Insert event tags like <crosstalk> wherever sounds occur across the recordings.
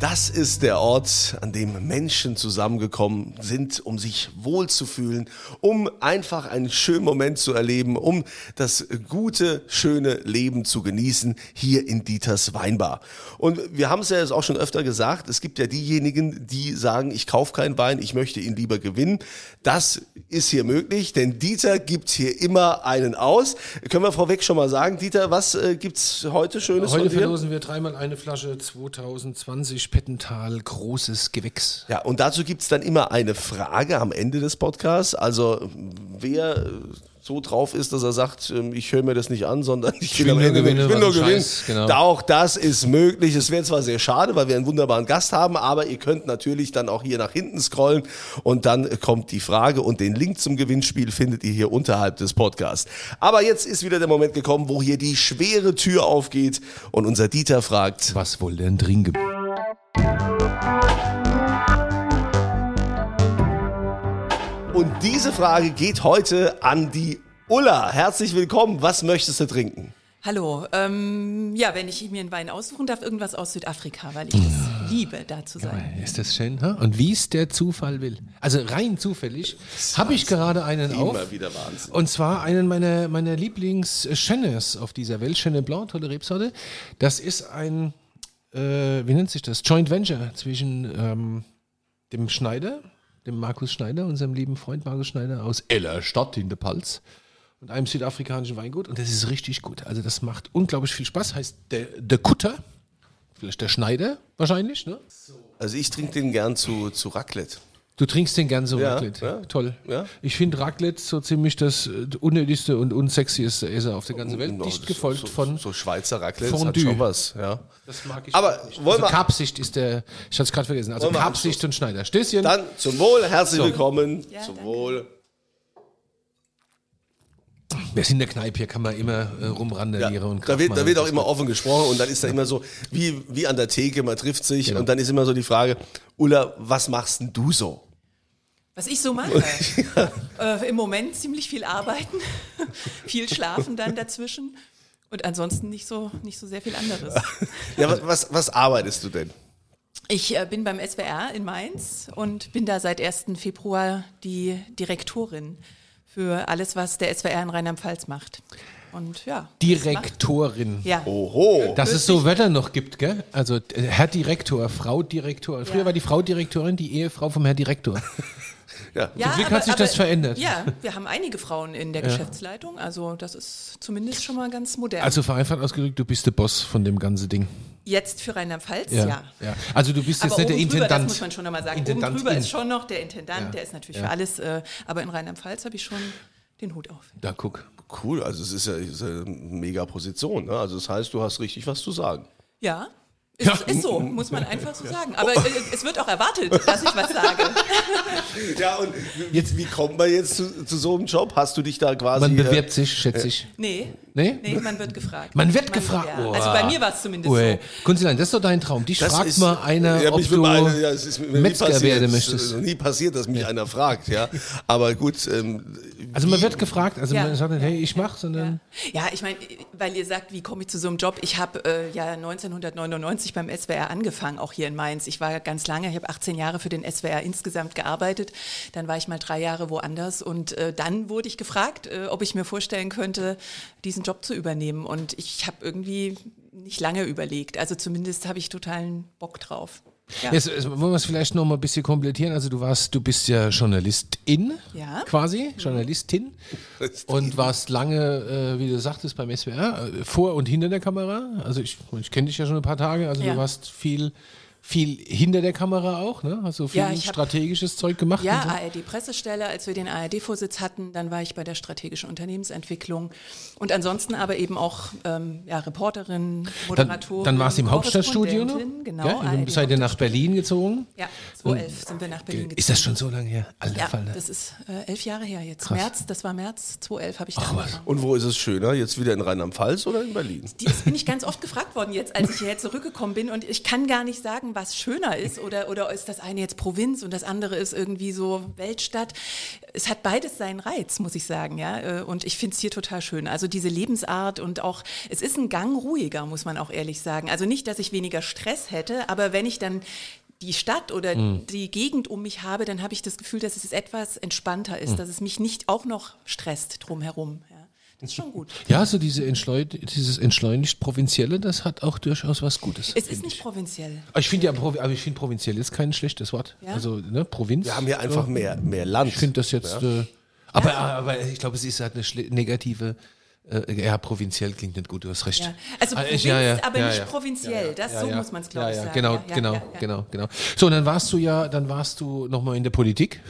Das ist der Ort, an dem Menschen zusammengekommen sind, um sich wohlzufühlen, um einfach einen schönen Moment zu erleben, um das gute, schöne Leben zu genießen, hier in Dieters Weinbar. Und wir haben es ja jetzt auch schon öfter gesagt, es gibt ja diejenigen, die sagen, ich kaufe keinen Wein, ich möchte ihn lieber gewinnen. Das ist hier möglich, denn Dieter gibt hier immer einen aus. Können wir vorweg schon mal sagen, Dieter, was äh, gibt's heute Schönes Heute von dir? verlosen wir dreimal eine Flasche 2020 Pettental großes Gewächs. Ja, und dazu gibt's dann immer eine Frage am Ende des Podcasts. Also wer äh, so drauf ist, dass er sagt, ähm, ich höre mir das nicht an, sondern ich will, will nur gewinnen, ich will nur gewinnen. Genau. Da Auch das ist möglich. Es wäre zwar sehr schade, weil wir einen wunderbaren Gast haben, aber ihr könnt natürlich dann auch hier nach hinten scrollen und dann kommt die Frage und den Link zum Gewinnspiel findet ihr hier unterhalb des Podcasts. Aber jetzt ist wieder der Moment gekommen, wo hier die schwere Tür aufgeht und unser Dieter fragt, Was wohl denn drin gibt? Und diese Frage geht heute an die Ulla. Herzlich willkommen. Was möchtest du trinken? Hallo, ähm, ja, wenn ich mir einen Wein aussuchen darf, irgendwas aus Südafrika, weil ich es liebe, da zu sein. Ist das schön? Ha? Und wie es der Zufall will. Also rein zufällig habe ich gerade einen auf. Immer wieder Wahnsinn. Und zwar einen meiner, meiner Lieblings-Chenes auf dieser Welt, Chenin Blanc, tolle Rebsorte. Das ist ein, äh, wie nennt sich das? Joint Venture zwischen ähm, dem Schneider, dem Markus Schneider, unserem lieben Freund Markus Schneider aus Ellerstadt in der Palz und einem südafrikanischen Weingut. Und das ist richtig gut. Also das macht unglaublich viel Spaß. Heißt der, der Kutter, vielleicht der Schneider wahrscheinlich, ne? Also ich trinke den gern zu, zu Raclette. Du trinkst den gern so Ja, Raclette. ja. Toll. Ja. Ich finde Raclette so ziemlich das äh, unnötigste und unsexieste Essen auf der ganzen Welt. No, Dicht so- gefolgt so, von. So Schweizer Raclette das hat Fondue. schon was. Ja. Das mag ich Aber nicht. wollen also wir- Karpsicht ist der. Ich hatte es gerade vergessen. Also Karpsicht und Schneider. Stößchen. Dann zum Wohl, herzlich So. willkommen. Ja, zum danke. Wohl. Wir sind in der Kneipe, hier kann man immer äh, Ja, rumrandalieren und da, wird, da wird auch immer offen gesprochen und dann ist da immer so, wie, wie an der Theke, man trifft sich Genau. und dann ist immer so die Frage, Ulla, was machst denn du so? Was ich so mache, <laughs> äh, im Moment ziemlich viel arbeiten, <laughs> viel schlafen dann dazwischen und ansonsten nicht so, nicht so sehr viel anderes. <laughs> Ja, was, was, was arbeitest du denn? Ich äh, bin beim SWR in Mainz und bin da seit 1. Februar die Direktorin für alles, was der SWR in Rheinland-Pfalz macht. Und ja. Direktorin. Ja. Oho. Dass es so Wörter noch gibt, gell? Also äh, Herr Direktor, Frau Direktor. Früher Ja. war die Frau Direktorin die Ehefrau vom Herr Direktor. Ja. Ja, Glück hat sich das verändert. Ja, wir haben einige Frauen in der Geschäftsleitung, also das ist zumindest schon mal ganz modern. Also vereinfacht ausgedrückt, du bist der Boss von dem ganzen Ding. Jetzt für Rheinland-Pfalz, ja. ja. Also du bist jetzt Aber nicht der Intendant. das muss man schon nochmal sagen. Intendant oben drüber in. ist schon noch der Intendant, Ja, der ist natürlich ja. für alles, äh, aber in Rheinland-Pfalz habe ich schon den Hut auf. Da guck. Cool, also es ist ja, ist ja eine mega Position. Ne? Also das heißt, du hast richtig was zu sagen. Ja, ist, ist so, muss man einfach so sagen. Aber äh, es wird auch erwartet, dass ich was sage. Ja, und jetzt, wie kommt man jetzt zu, zu so einem Job? Hast du dich da quasi... Man äh, bewirbt sich, schätze ich. Nee, Nee? nee, man wird gefragt. Man wird gefragt. Ja. Oh. Also bei mir war es zumindest Ui. so. Kunzilein, das ist doch dein Traum. Dich Das fragt ist- mal einer, ja, ob du einer- ja, es ist Metzger passiert. werden Es möchtest. ist nie passiert, dass mich einer fragt, ja. Aber gut, ähm, Also man wird gefragt, also Ja. man sagt nicht, hey, ich mach, sondern Ja, ich meine, weil ihr sagt, wie komme ich zu so einem Job? Ich habe äh, ja 1999 beim SWR angefangen, auch hier in Mainz. Ich war ganz lange, ich habe 18 Jahre für den SWR insgesamt gearbeitet. Dann war ich mal drei Jahre woanders und äh, dann wurde ich gefragt, äh, ob ich mir vorstellen könnte, diesen Job zu übernehmen. Und ich habe irgendwie nicht lange überlegt. Also zumindest habe ich totalen Bock drauf. Ja. Jetzt äh, wollen wir es vielleicht noch mal ein bisschen komplettieren. Also du warst, du bist ja Journalistin, Ja. quasi, Journalistin und warst lange, äh, wie du sagtest, beim SWR, äh, vor und hinter der Kamera. Also ich, ich kenne dich ja schon ein paar Tage, also Ja. du warst viel, viel hinter der Kamera auch, ne? Hast du viel Ja, ich hab- strategisches Zeug gemacht? Ja, so? ARD-Pressestelle, als wir den ARD-Vorsitz hatten, dann war ich bei der strategischen Unternehmensentwicklung und ansonsten aber eben auch ähm, ja, Reporterin, Dann, Moderatorin. dann warst du im Hauptstadtstudio noch? Korrespondentin, Genau. Gell? ARD Seid ihr nach Berlin gezogen? Ja, 2011 sind wir nach Berlin gezogen. Ist das schon so lange her? Alter Ja, Fall, ne? das ist äh, elf Jahre her jetzt. Krass. März, das war März 2011 habe ich da angefangen. und wo ist es schöner? Jetzt wieder in Rheinland-Pfalz oder in Berlin? Das bin ich ganz oft gefragt worden jetzt, als ich hierher zurückgekommen bin. Und ich kann gar nicht sagen, sagen, was schöner ist oder, oder ist das eine jetzt Provinz und das andere ist irgendwie so Weltstadt. Es hat beides seinen Reiz, muss ich sagen, ja. Äh, und ich finde es hier total schön. Also diese Lebensart und auch, es ist ein Gang ruhiger, muss man auch ehrlich sagen. Also nicht, dass ich weniger Stress hätte, aber wenn ich dann die Stadt oder mhm. die Gegend um mich habe, dann habe ich das Gefühl, dass es etwas entspannter ist, mhm. dass es mich nicht auch noch stresst drumherum. Ja. Das ist schon gut. Ja, so diese Entschleun dieses entschleunigt Provinzielle, das hat auch durchaus was Gutes. Es ist nicht ich. provinziell. Aber ich finde ja, aber ich finde provinziell ist kein schlechtes Wort. Ja? Also ne, Provinz. Wir haben hier einfach mehr, mehr Land. Ich finde das jetzt. Ja. Äh, aber, aber ich glaube, es ist halt eine negative äh, ja, provinziell klingt nicht gut, du hast recht. Ja. Also ah, Provinz, ja, ja, aber nicht provinziell, das so muss man es glaube ich sagen. Genau, genau, genau, genau. So, und dann warst du ja, dann warst du nochmal in der Politik.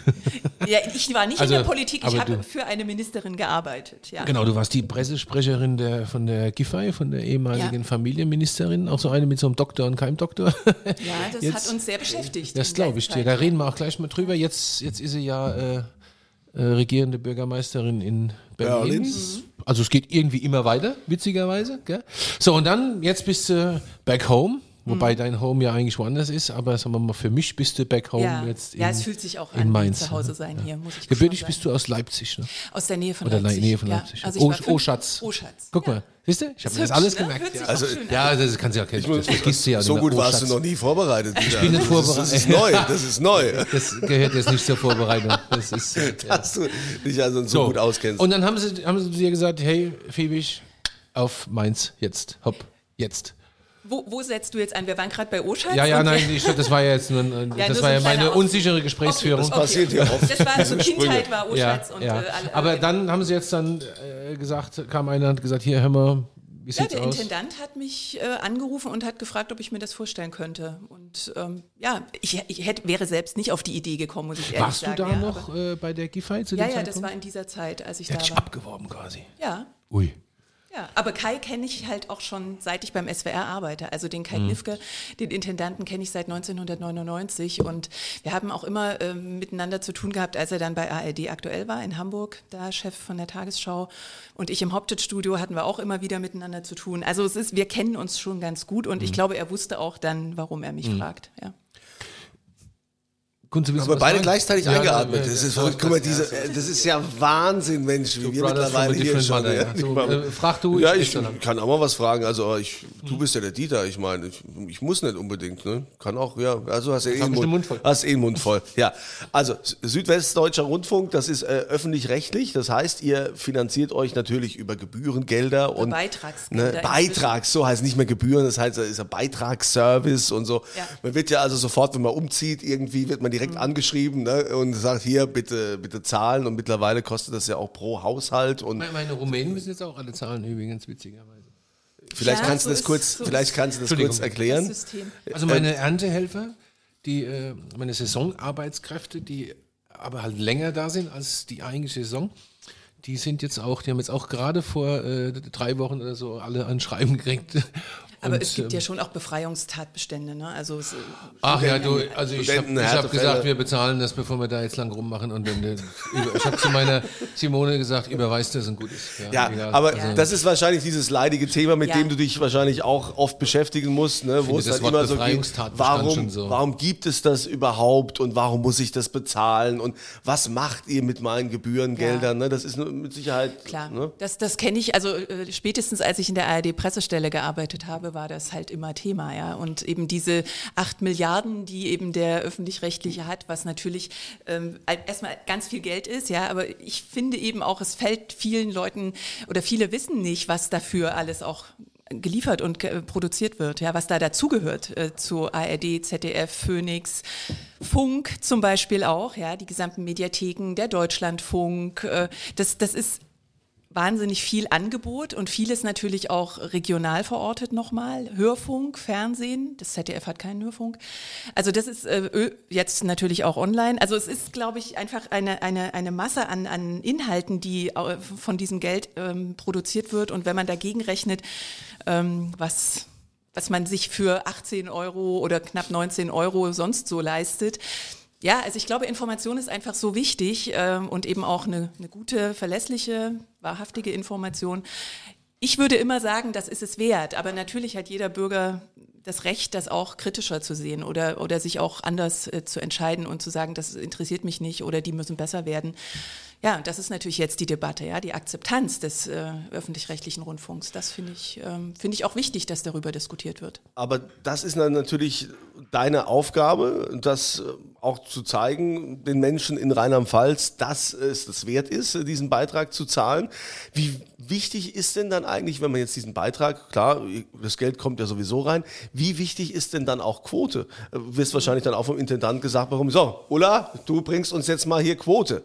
Ja, ich war nicht also, in der Politik, ich habe für eine Ministerin gearbeitet. Ja. Genau, du warst die Pressesprecherin der, von der Giffey, von der ehemaligen Familienministerin, auch so eine mit so einem Doktor und keinem Doktor. Ja, das <laughs> jetzt, hat uns sehr beschäftigt. Das glaube ich dir, da reden wir auch gleich mal drüber. Jetzt, jetzt ist sie ja äh, äh, regierende Bürgermeisterin in Berlin. Berlin. Mhm. Also es geht irgendwie immer weiter, witzigerweise. Gell? So, und dann, jetzt bist du back home. Wobei mhm. dein Home ja eigentlich woanders ist, aber sagen wir mal, für mich bist du back home ja. jetzt in Ja, es fühlt sich auch an, Mainz, zu Hause sein ja. hier, muss ich Gebürtig bist du aus Leipzig, ne? Aus der Nähe von Oder Leipzig. Nähe von Leipzig. Ja. Also oh, oh, Schatz. Oh, Schatz. Guck mal, siehst du? Ich habe mir das alles ne? gemerkt. Ja. Also, ja, das kannst du ja kennen. Das vergisst du ja So gut oh, warst Schatz. du noch nie vorbereitet. Ich bin nicht vorbereitet. Das ist neu, das ist neu. <laughs> Das gehört jetzt nicht zur Vorbereitung. Das ist, <laughs> Dass du dich also so, so, gut auskennst. Und dann haben sie, haben sie dir gesagt, hey, Fiebig, auf Mainz jetzt, hopp, jetzt. Wo, wo, setzt du jetzt an? Wir waren gerade bei Oschatz. Ja, ja, nein, ich, das war ja jetzt nur, ja, das nur war so ja meine unsichere Gesprächsführung. Okay, das passiert ja oft. Das war also <laughs> Kindheit war Oschatz ja, und ja. Äh, alle, Aber dann haben sie jetzt dann äh, gesagt, kam einer und hat gesagt, hier, hör mal, wie ja, der aus? Intendant hat mich äh, angerufen und hat gefragt, ob ich mir das vorstellen könnte. Und ähm, ja, ich, ich hätte, wäre selbst nicht auf die Idee gekommen, muss ich ehrlich Warst sagen. Warst du da ja, noch äh, bei der Giffey zu Ja, ja, Zeitpunkt? das war in dieser Zeit, als ich der da war. abgeworben quasi. Ja. Ui. Ja, aber Kai kenne ich halt auch schon, seit ich beim SWR arbeite. Also den Kai mhm. Nifke, den Intendanten, kenne ich seit 1999 und wir haben auch immer äh, miteinander zu tun gehabt, als er dann bei ARD aktuell war in Hamburg, da Chef von der Tagesschau und ich im Hauptstadtstudio hatten wir auch immer wieder miteinander zu tun. Also es ist, wir kennen uns schon ganz gut und mhm. ich glaube, er wusste auch dann, warum er mich mhm. fragt. Ja. Aber beide sagen? gleichzeitig ja, eingeatmet. das, ist, ja, guck mal, diese, das ist ja Wahnsinn, Mensch, wie wir mittlerweile hier schon. Mother, ja. so, äh, frag du. Ja, ich, ich kann auch mal was fragen. Also ich, du bist ja der Dieter. Ich meine, ich, ich muss nicht unbedingt. Ne? Kann auch, ja. Also hast ja eh einen Mund, Mund voll. Hast eh einen Mund voll. Ja. Also Südwestdeutscher Rundfunk, das ist äh, öffentlich-rechtlich. Das heißt, ihr finanziert euch natürlich über Gebührengelder und Beitragsgelder. Ne, Beitrags, so heißt nicht mehr Gebühren. Das heißt, es ist ein Beitragsservice und so. Ja. Man wird ja also sofort, wenn man umzieht, irgendwie wird man direkt mhm. angeschrieben ne, und sagt, hier, bitte, bitte zahlen. Und mittlerweile kostet das ja auch pro Haushalt. Und meine Rumänen müssen jetzt auch alle zahlen, übrigens, witzigerweise. Vielleicht ja, kannst so du das kurz, so vielleicht kannst du das kurz erklären. Das also meine Erntehelfer, die, äh, meine Saisonarbeitskräfte, die aber halt länger da sind als die eigentliche Saison, die sind jetzt auch, die haben jetzt auch gerade vor äh, drei Wochen oder so alle ein Schreiben gekriegt aber und, es gibt ja ähm, schon auch Befreiungstatbestände, ne? Also es, Ach ja, du, also ich habe hab gesagt, wir bezahlen das, bevor wir da jetzt lang rummachen. Und wenn, ich habe zu meiner Simone gesagt, überweist das ein gutes. Ja, ja aber ja. das ist wahrscheinlich dieses leidige Thema, mit ja. dem du dich wahrscheinlich auch oft beschäftigen musst, ne? wo es dann immer so geht, warum, so. warum gibt es das überhaupt und warum muss ich das bezahlen und was macht ihr mit meinen Gebührengeldern? Ne? Das ist mit Sicherheit. Klar, ne? das, das kenne ich, also äh, spätestens als ich in der ARD-Pressestelle gearbeitet habe, war das halt immer Thema, ja. Und eben diese acht Milliarden, die eben der öffentlich-rechtliche hat, was natürlich ähm, erstmal ganz viel Geld ist, ja. Aber ich finde eben auch, es fällt vielen Leuten oder viele wissen nicht, was dafür alles auch geliefert und produziert wird, ja, was da dazugehört äh, zu ARD, ZDF, Phoenix, Funk zum Beispiel auch, ja, die gesamten Mediatheken, der Deutschlandfunk, äh, das, das ist wahnsinnig viel Angebot und vieles natürlich auch regional verortet nochmal. Hörfunk, Fernsehen, das ZDF hat keinen Hörfunk. Also das ist äh, jetzt natürlich auch online. Also es ist, glaube ich, einfach eine, eine, eine Masse an, an Inhalten, die von diesem Geld ähm, produziert wird. Und wenn man dagegen rechnet, ähm, was was man sich für 18 Euro oder knapp 19 Euro sonst so leistet, ja, also ich glaube, Information ist einfach so wichtig ähm, und eben auch eine, eine gute, verlässliche, wahrhaftige Information. Ich würde immer sagen, das ist es wert, aber natürlich hat jeder Bürger das Recht, das auch kritischer zu sehen oder, oder sich auch anders äh, zu entscheiden und zu sagen, das interessiert mich nicht oder die müssen besser werden. Ja, das ist natürlich jetzt die Debatte, ja, die Akzeptanz des äh, öffentlich-rechtlichen Rundfunks. Das finde ich, ähm, finde ich auch wichtig, dass darüber diskutiert wird. Aber das ist natürlich deine Aufgabe, das äh, auch zu zeigen, den Menschen in Rheinland-Pfalz, dass es das wert ist, diesen Beitrag zu zahlen. Wie wichtig ist denn dann eigentlich, wenn man jetzt diesen Beitrag, klar, das Geld kommt ja sowieso rein, wie wichtig ist denn dann auch Quote? Du wirst wahrscheinlich dann auch vom Intendant gesagt warum so, Ulla, du bringst uns jetzt mal hier Quote.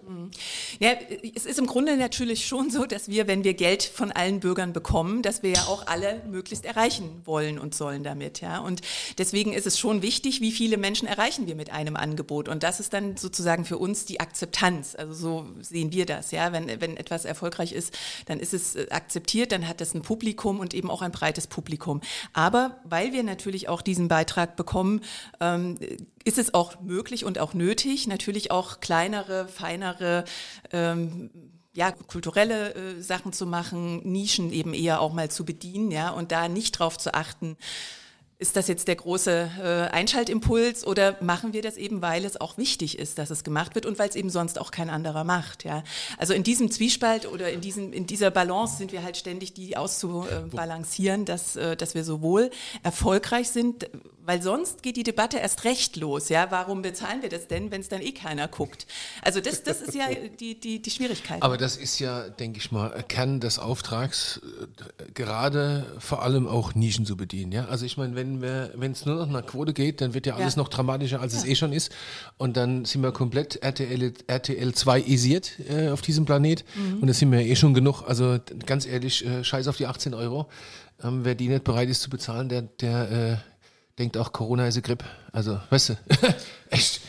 Ja, es ist im Grunde natürlich schon so, dass wir, wenn wir Geld von allen Bürgern bekommen, dass wir ja auch alle möglichst erreichen wollen und sollen damit, ja. Und deswegen ist es schon wichtig, wie viele Menschen erreichen wir mit einem Angebot. Und das ist dann sozusagen für uns die Akzeptanz. Also so sehen wir das, ja. Wenn, wenn etwas erfolgreich ist, dann ist es äh, akzeptiert, dann hat es ein Publikum und eben auch ein breites Publikum. Aber weil wir natürlich auch diesen Beitrag bekommen, ähm, ist es auch möglich und auch nötig, natürlich auch kleinere, feinere ähm, ja, kulturelle äh, Sachen zu machen, Nischen eben eher auch mal zu bedienen, ja, und da nicht drauf zu achten, ist das jetzt der große äh, Einschaltimpuls oder machen wir das eben, weil es auch wichtig ist, dass es gemacht wird und weil es eben sonst auch kein anderer macht? Ja? Also in diesem Zwiespalt oder in, diesem, in dieser Balance sind wir halt ständig die auszubalancieren, dass, äh, dass wir sowohl erfolgreich sind, weil sonst geht die Debatte erst recht los. Ja? Warum bezahlen wir das denn, wenn es dann eh keiner guckt? Also das, das ist ja <laughs> die, die, die Schwierigkeit. Aber das ist ja, denke ich mal, Kern des Auftrags, äh, gerade vor allem auch Nischen zu bedienen. Ja? Also ich meine, wenn wenn es nur noch nach Quote geht, dann wird ja alles ja. noch dramatischer, als ja. es eh schon ist. Und dann sind wir komplett RTL, RTL 2 isiert äh, auf diesem Planet. Mhm. Und das sind wir eh schon genug. Also ganz ehrlich, äh, scheiß auf die 18 Euro. Ähm, wer die nicht bereit ist zu bezahlen, der, der äh, denkt auch, Corona ist eine Grippe. Also, weißt du, <laughs> echt.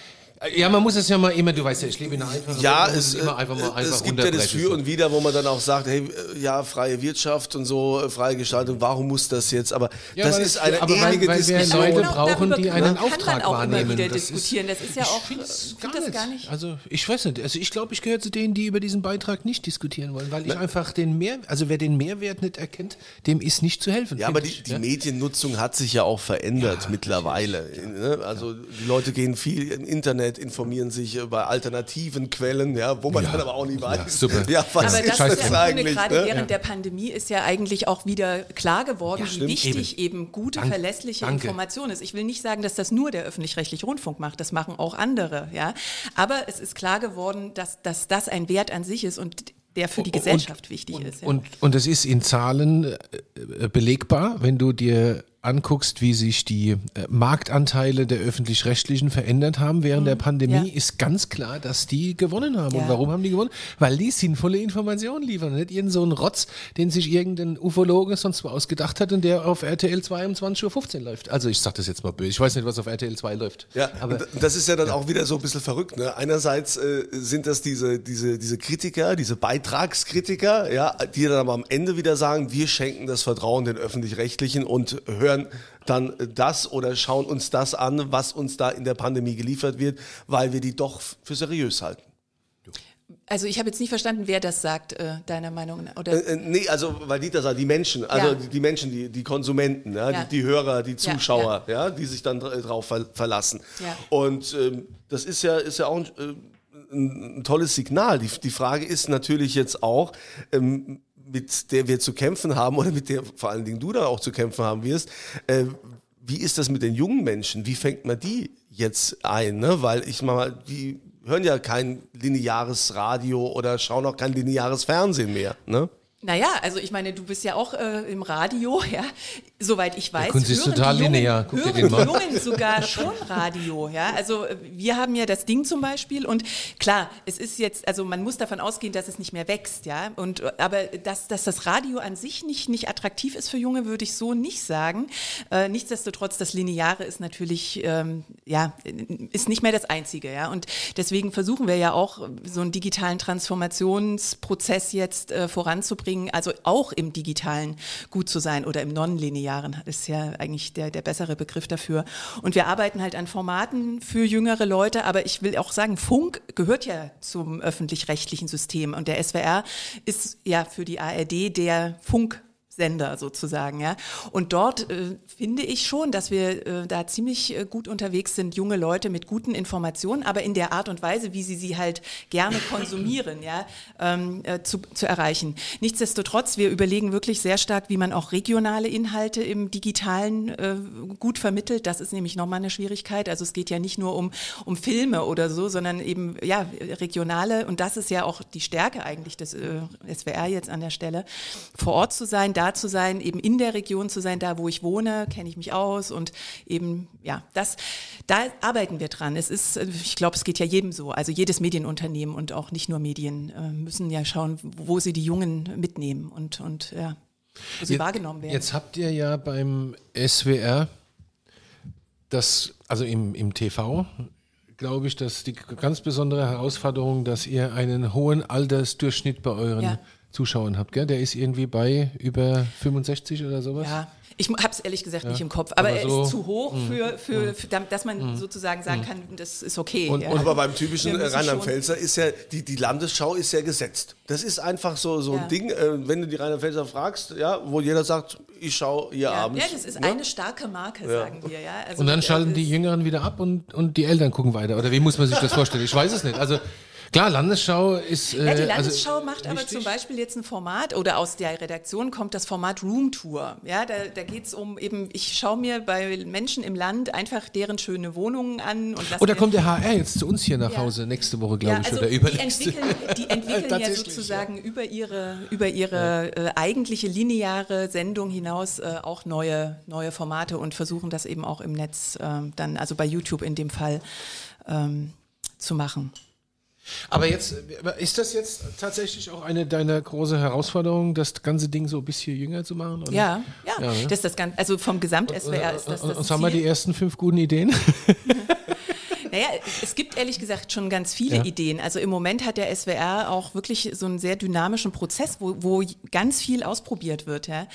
Ja, man muss es ja mal immer, du weißt ja, ich lebe in einer einfachen Ja, es, es, einfach mal einfach es gibt ja das Für und Wider, wo man dann auch sagt, hey, äh, ja, freie Wirtschaft und so, äh, freie Gestaltung, warum muss das jetzt? Aber ja, das ist eine aber ewige weil, weil Diskussion. Wir Leute brauchen, die einen Auftrag auch wahrnehmen. Immer wieder das diskutieren. Das ist ja auch, ich gar, das gar nicht. Also ich weiß nicht, also ich glaube, ich gehöre zu denen, die über diesen Beitrag nicht diskutieren wollen, weil ich Na? einfach den Mehr, also wer den Mehrwert nicht erkennt, dem ist nicht zu helfen. Ja, aber die, die Mediennutzung hat sich ja auch verändert ja, mittlerweile. Ne? Also die Leute gehen viel im Internet, informieren sich bei alternativen Quellen, ja, wo man ja. dann aber auch nie weiß. Ja, super. Ja, was aber das ist ja eigentlich, gerade ne? während der Pandemie ist ja eigentlich auch wieder klar geworden, wie stimmt. wichtig eben, eben gute, Dank, verlässliche danke. Information ist. Ich will nicht sagen, dass das nur der öffentlich-rechtliche Rundfunk macht, das machen auch andere, ja. Aber es ist klar geworden, dass, dass das ein Wert an sich ist und der für die Gesellschaft und, wichtig und, ist. Ja. Und, und es ist in Zahlen äh, belegbar, wenn du dir anguckst, wie sich die äh, Marktanteile der öffentlich-rechtlichen verändert haben während mhm. der Pandemie, ja. ist ganz klar, dass die gewonnen haben. Ja. Und warum haben die gewonnen? Weil die sinnvolle Informationen liefern. Nicht irgend so ein Rotz, den sich irgendein Ufologe sonst mal ausgedacht hat und der auf RTL 2 um 20.15 Uhr läuft. Also ich sage das jetzt mal böse. Ich weiß nicht, was auf RTL 2 läuft. Ja, aber das ist ja dann ja. auch wieder so ein bisschen verrückt. Ne? Einerseits äh, sind das diese, diese, diese Kritiker, diese Beitragskritiker, ja, die dann aber am Ende wieder sagen, wir schenken das Vertrauen den öffentlich-rechtlichen und hören hören dann das oder schauen uns das an, was uns da in der Pandemie geliefert wird, weil wir die doch für seriös halten. Also ich habe jetzt nicht verstanden, wer das sagt, äh, deiner Meinung nach. Oder? Äh, äh, nee, also weil Dieter sagt, die Menschen, also ja. die, die, Menschen, die, die Konsumenten, ja, ja. Die, die, Hörer, die Zuschauer, ja, die sich dann darauf ver verlassen. Und ähm, das ist ja, ist ja auch ein, äh, ein, ein tolles Signal. Die, die Frage ist natürlich jetzt auch, ähm, mit der wir zu kämpfen haben oder mit der vor allen Dingen du da auch zu kämpfen haben wirst. Äh, wie ist das mit den jungen Menschen? Wie fängt man die jetzt ein? Ne? Weil ich mal, die hören ja kein lineares Radio oder schauen auch kein lineares Fernsehen mehr. Ne? Naja, also ich meine, du bist ja auch äh, im Radio, <laughs> ja. Soweit ich weiß, ist total Jungen, linear. Guck hören dir den mal. Jungen sogar schon Radio, ja. Also äh, wir haben ja das Ding zum Beispiel und klar, es ist jetzt, also man muss davon ausgehen, dass es nicht mehr wächst, ja. Und aber dass, dass das Radio an sich nicht, nicht attraktiv ist für Junge, würde ich so nicht sagen. Äh, nichtsdestotrotz, das Lineare ist natürlich, ähm, ja, ist nicht mehr das Einzige, ja. Und deswegen versuchen wir ja auch so einen digitalen Transformationsprozess jetzt äh, voranzubringen bringen, also auch im digitalen gut zu sein oder im nonlinearen, ist ja eigentlich der, der bessere Begriff dafür. Und wir arbeiten halt an Formaten für jüngere Leute, aber ich will auch sagen, Funk gehört ja zum öffentlich-rechtlichen System und der SWR ist ja für die ARD der Funk Sender sozusagen, ja. Und dort äh, finde ich schon, dass wir äh, da ziemlich äh, gut unterwegs sind, junge Leute mit guten Informationen, aber in der Art und Weise, wie sie sie halt gerne konsumieren, ja, ähm, äh, zu, zu erreichen. Nichtsdestotrotz, wir überlegen wirklich sehr stark, wie man auch regionale Inhalte im Digitalen äh, gut vermittelt. Das ist nämlich nochmal eine Schwierigkeit. Also es geht ja nicht nur um, um Filme oder so, sondern eben ja regionale und das ist ja auch die Stärke eigentlich des äh, SWR jetzt an der Stelle, vor Ort zu sein, da zu sein, eben in der Region zu sein, da wo ich wohne, kenne ich mich aus und eben, ja, das, da arbeiten wir dran. Es ist, ich glaube, es geht ja jedem so, also jedes Medienunternehmen und auch nicht nur Medien äh, müssen ja schauen, wo sie die Jungen mitnehmen und, und ja, wo sie Jetzt- wahrgenommen werden. Jetzt habt ihr ja beim SWR das, also im, im TV, glaube ich, dass die ganz besondere Herausforderung, dass ihr einen hohen Altersdurchschnitt bei euren Ja. Zuschauern habt, gell? Der ist irgendwie bei über 65 oder sowas? Ja, ich habe es ehrlich gesagt nicht im Kopf, aber, Aber er so- ist zu hoch für, für, für damit- dass man sozusagen sagen kann, das ist okay. Und- ja. und Aber beim typischen Rheinland-Pfälzer ist ja, die, die Landesschau ist ja gesetzt. Das ist einfach so, so Ja. ein Ding, äh, wenn du die Rheinland-Pfälzer fragst, ja, wo jeder sagt, ich schaue hier ja, abends. ja, das ist ne? eine starke Marke, sagen wir. Ja. Also, Und dann schalten die Jüngeren wieder ab und, und die Eltern gucken weiter. Oder wie muss man sich das vorstellen? Ich weiß es nicht. Also klar, Landesschau ist. Äh, Ja, die also Landesschau macht aber wichtig. zum Beispiel jetzt ein Format oder aus der Redaktion kommt das Format Room Tour. Ja, da, da geht es um eben, ich schaue mir bei Menschen im Land einfach deren schöne Wohnungen an und Oder mir- kommt der HR jetzt zu uns hier nach Ja. Hause nächste Woche, glaube Ja, ich, also oder die übernächste. entwickeln, die <laughs> entwickeln ja sozusagen über ihre, über ihre äh, eigentliche lineare Sendung hinaus äh, auch neue, neue Formate und versuchen das eben auch im Netz ähm, dann, also bei YouTube in dem Fall, ähm, zu machen. Aber jetzt, ist das jetzt tatsächlich auch eine deiner großen Herausforderungen, das ganze Ding so ein bisschen jünger zu machen? Oder? Ja, ja, Ja, ne? das ist das Ganze, also vom Gesamt-SWR ist das und, das und sagen wir die ersten fünf guten Ideen? <laughs> Naja, es gibt ehrlich gesagt schon ganz viele Ja. Ideen. Also im Moment hat der SWR auch wirklich so einen sehr dynamischen Prozess, wo, wo ganz viel ausprobiert wird. Ja.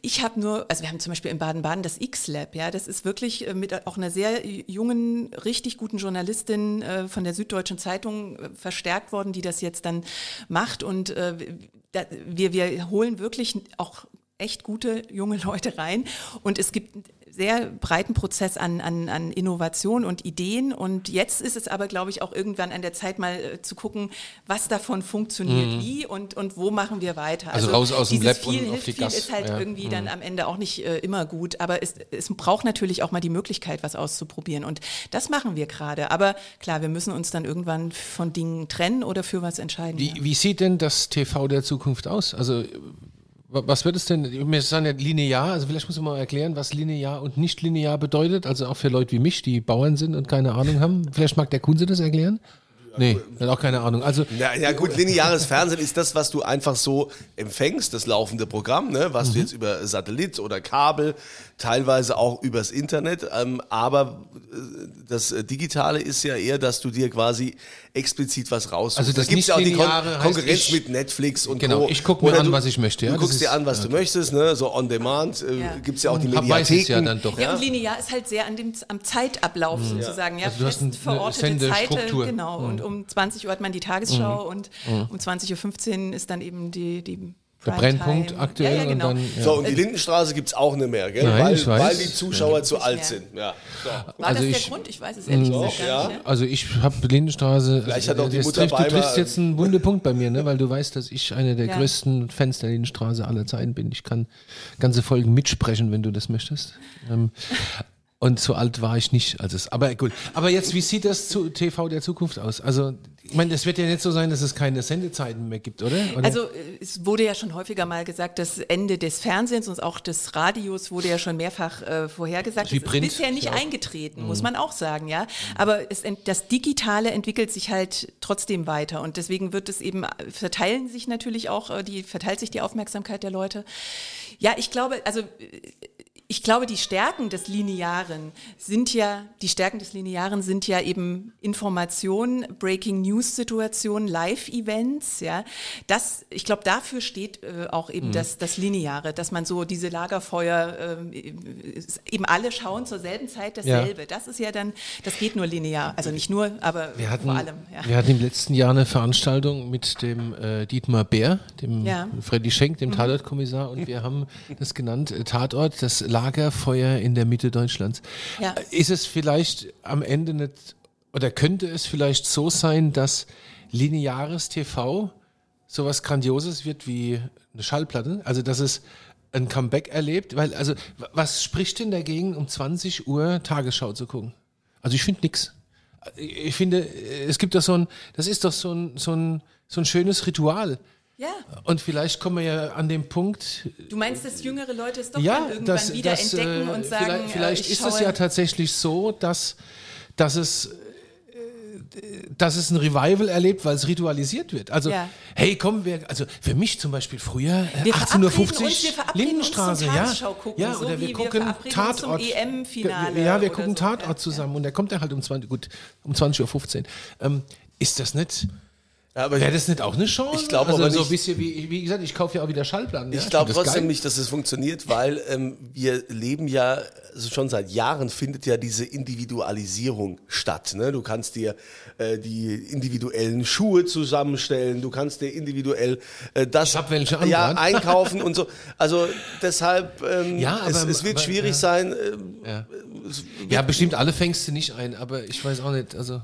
Ich habe nur, also wir haben zum Beispiel in Baden-Baden das X-Lab, ja, das ist wirklich äh, mit auch einer sehr jungen, richtig guten Journalistin äh, von der Süddeutschen Zeitung äh, verstärkt worden, die das jetzt dann macht. Und äh, da, wir, wir holen wirklich auch echt gute junge Leute rein. Und es gibt sehr breiten Prozess an, an, an Innovation und Ideen. Und jetzt ist es aber, glaube ich, auch irgendwann an der Zeit mal äh, zu gucken, was davon funktioniert wie und, und wo machen wir weiter. Mhm. Also raus aus dem Lab und viel auf hilft die viel Gas- ist halt ja. Mhm. irgendwie dann am Ende auch nicht äh, immer gut. Aber es, es braucht natürlich auch mal die Möglichkeit, was auszuprobieren. Und das machen wir gerade. Aber klar, wir müssen uns dann irgendwann von Dingen trennen oder für was entscheiden. Wie, ja. wie sieht denn das TV der Zukunft aus? Also was wird es denn, wir sagen ja linear, also vielleicht muss man mal erklären, was linear und nicht linear bedeutet, also auch für Leute wie mich, die Bauern sind und keine Ahnung haben. Vielleicht mag der Kunze das erklären? Nee, hat auch keine Ahnung. Also Ja, ja gut, lineares Fernsehen ist das, was du einfach so empfängst, das laufende Programm, ne? was Mhm. du jetzt über Satellit oder Kabel, teilweise auch übers Internet, ähm, aber das äh, Digitale ist ja eher, dass du dir quasi explizit was raussuchst. Also das da gibt's ja auch die Kon Konkurrenz ich- mit Netflix und Genau, Co. ich guck mir an, du, was ich möchte, ja, Du guckst ist- dir an, was du okay. möchtest, ne? so on demand äh, Ja. gibt's ja auch die Mediatheken. weiß es ja dann doch. Ja, und linear ist halt sehr an dem, am Zeitablauf sozusagen. Ja, Also du hast eine verortete Zeiten. Genau. Und um 20 Uhr hat man die Tagesschau und um 20.15 Uhr ist dann eben die, die Der. Brennpunkt aktuell ja, ja, genau. und dann. Ja. So, und die Lindenstraße gibt's auch nicht mehr, gell? Nein, weil, ich weiß. weil die Zuschauer Ja. zu alt sind. Ja. So. War Also das ich- der Grund? Ich weiß es ehrlich gesagt gar ja. nicht. Ne? Also ich habe Lindenstraße. Vielleicht hat auch die das Mutter trifft, du triffst jetzt einen wunden Punkt bei mir, ne? weil du weißt, dass ich einer der Ja. größten Fans der Lindenstraße aller Zeiten bin. Ich kann ganze Folgen mitsprechen, wenn du das möchtest. Ähm, und so alt war ich nicht. Also es, aber gut. Aber jetzt, wie sieht das zu TV der Zukunft aus? Also, ich meine, das wird ja nicht so sein, dass es keine Sendezeiten mehr gibt, oder? oder? Also es wurde ja schon häufiger mal gesagt, das Ende des Fernsehens und auch des Radios wurde ja schon mehrfach äh, vorhergesagt. Wie Das Print, ist bisher nicht ja. Mhm. eingetreten, muss man auch sagen, ja. Aber es, das Digitale entwickelt sich halt trotzdem weiter und deswegen wird es eben verteilen sich natürlich auch äh, die verteilt sich die Aufmerksamkeit der Leute. Ja, ich glaube, also Ich glaube, die Stärken des Linearen sind ja, die Stärken des Linearen sind ja eben Information, Breaking News Situationen, Live-Events, ja. Das, ich glaube, dafür steht äh, auch eben mhm. das, das Lineare, dass man so diese Lagerfeuer, äh, eben alle schauen zur selben Zeit dasselbe. Ja. Das ist ja dann, das geht nur linear. Also nicht nur, aber wir hatten, vor allem. Ja. Wir hatten im letzten Jahr eine Veranstaltung mit dem äh, Dietmar Bär, dem ja. Freddy Schenk, dem mhm. Tatortkommissar, und wir haben das genannt, äh, Tatort, das Lagerfeuer in der Mitte Deutschlands. Ja. Ist es vielleicht am Ende nicht, oder könnte es vielleicht so sein, dass lineares TV sowas Grandioses wird wie eine Schallplatte? Also, dass es ein Comeback erlebt? Weil, also, was spricht denn dagegen, um 20 Uhr Tagesschau zu gucken? Also, ich finde nichts. Ich finde, es gibt doch so ein, das ist doch so ein, so ein, so ein schönes Ritual. Ja. Und vielleicht kommen wir ja an dem Punkt. Du meinst, dass jüngere Leute es doch ja, irgendwann das, wieder das, entdecken und sagen, vielleicht, vielleicht äh, ist es ja tatsächlich so, dass, dass es dass es ein Revival erlebt, weil es ritualisiert wird. Also, ja. hey, komm, wir, also für mich zum Beispiel früher, 18.50 Uhr, Lindenstraße, ja. Gucken, ja, oder so wir gucken wir Tatort. EM-Finale. Ja, wir gucken so, Tatort zusammen ja. und der kommt dann halt um 20, gut, um 20.15 Uhr. Ähm, ist das nicht ja, Wäre das nicht auch eine Chance? Ich glaube also aber so ein bisschen wie, wie gesagt, ich kaufe ja auch wieder Schallplatten. Ich glaube trotzdem geil. nicht, dass es funktioniert, weil ähm, wir leben ja also schon seit Jahren findet ja diese Individualisierung statt. Ne? Du kannst dir äh, die individuellen Schuhe zusammenstellen, du kannst dir individuell äh, das ja, einkaufen und so. Also deshalb, ähm, ja, aber, es, es, wird aber, schwierig ja. sein. Äh, ja. ja, bestimmt alle fängst du nicht ein, aber ich weiß auch nicht. Also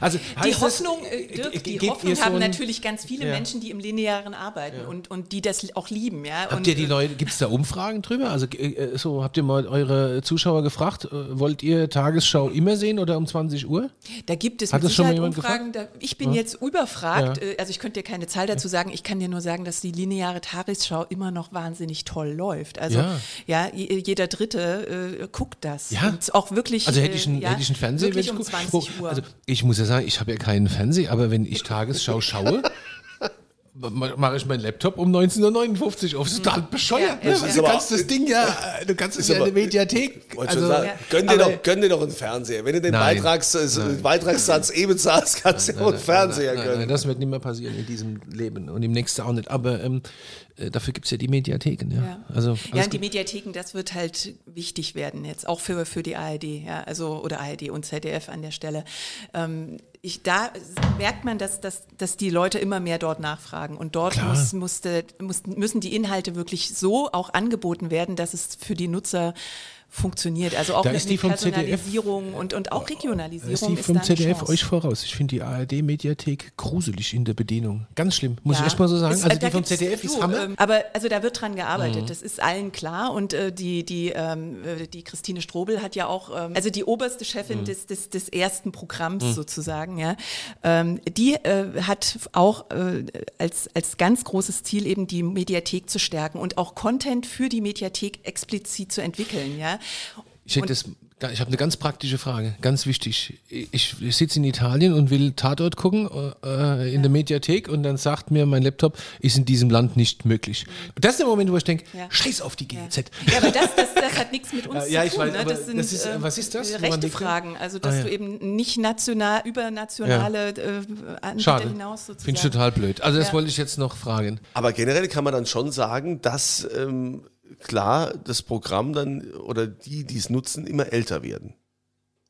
also die Hoffnung, das, äh, Dirk, die Hoffnung haben so natürlich ganz viele ja. Menschen, die im Linearen arbeiten ja. und, und die das auch lieben. Ja? Habt und, ihr die äh, Leute, gibt es da Umfragen drüber? Also äh, so, habt ihr mal eure Zuschauer gefragt, wollt ihr Tagesschau immer sehen oder um 20 Uhr? Da gibt es Hat mit Sicherheit Umfragen. Da, ich bin ja. jetzt überfragt, also ich könnte dir keine Zahl dazu sagen, ich kann dir nur sagen, dass die lineare Tagesschau immer noch wahnsinnig toll läuft. Also ja, jeder Dritte äh, guckt das. Ja. Und auch wirklich. Also hätte ich einen, äh, hätte ich einen Fernseher, wirklich um 20 Uhr. Also ich muss muss ja sagen, ich habe ja keinen Fernseher, aber wenn ich Tagesschau schaue, mache ich meinen Laptop um 19.59 Uhr auf. Das ist total bescheuert. Ja, ne? Du kannst das Ding ja, du kannst es ja in der Mediathek. Also, sagen, gönn, dir doch, gönn dir doch einen Fernseher. Wenn du den Beitrags, äh, Beitragssatz eh bezahlst, kannst du dir auch einen Fernseher nein, gönnen. Nein, das wird nicht mehr passieren in diesem Leben und im nächsten auch nicht. Aber ähm, äh, dafür gibt es ja die Mediatheken. Ja, ja. Also, ja und die Mediatheken, das wird halt wichtig werden jetzt, auch für, für die ARD, ja, also oder ARD und ZDF an der Stelle. Ähm, ich, da merkt man, dass, dass, dass die Leute immer mehr dort nachfragen. Und dort muss, musste, muss, müssen die Inhalte wirklich so auch angeboten werden, dass es für die Nutzer funktioniert. Also auch da mit, mit Personalisierung ZDF, und, und auch Regionalisierung. ist die vom ist ZDF euch voraus. Ich finde die ARD-Mediathek gruselig in der Bedienung. Ganz schlimm, muss ja, ich echt mal so sagen. Ist, also die vom ZDF ist Hammer. Ähm, aber also da wird dran gearbeitet, mhm. das ist allen klar. Und äh, die, die, ähm, äh, die Christine Strobel hat ja auch, ähm, also die oberste Chefin mhm. des, des, des ersten Programms mhm. sozusagen, ja, ähm, die äh, hat auch äh, als, als ganz großes Ziel eben die Mediathek zu stärken und auch Content für die Mediathek explizit zu entwickeln, ja. Ich, das, ich habe eine ganz praktische Frage, ganz wichtig. Ich, ich sitze in Italien und will Tatort gucken äh, in ja. der Mediathek und dann sagt mir mein Laptop, ist in diesem Land nicht möglich. Das ist der Moment, wo ich denke, ja. scheiß auf die GEZ. Ja, ja aber das, das, das, hat nichts mit <laughs> uns ja, zu tun. Weiß, ne? das sind das ist, äh, was ist das? Äh, rechte Fragen. Also, dass ah, du eben nicht national, übernationale äh, Anbieter Schade. hinaus sozusagen. Finde ich total blöd. Also das wollte ich jetzt noch fragen. Aber generell kann man dann schon sagen, dass ähm, klar das Programm dann oder die, die es nutzen, immer älter werden.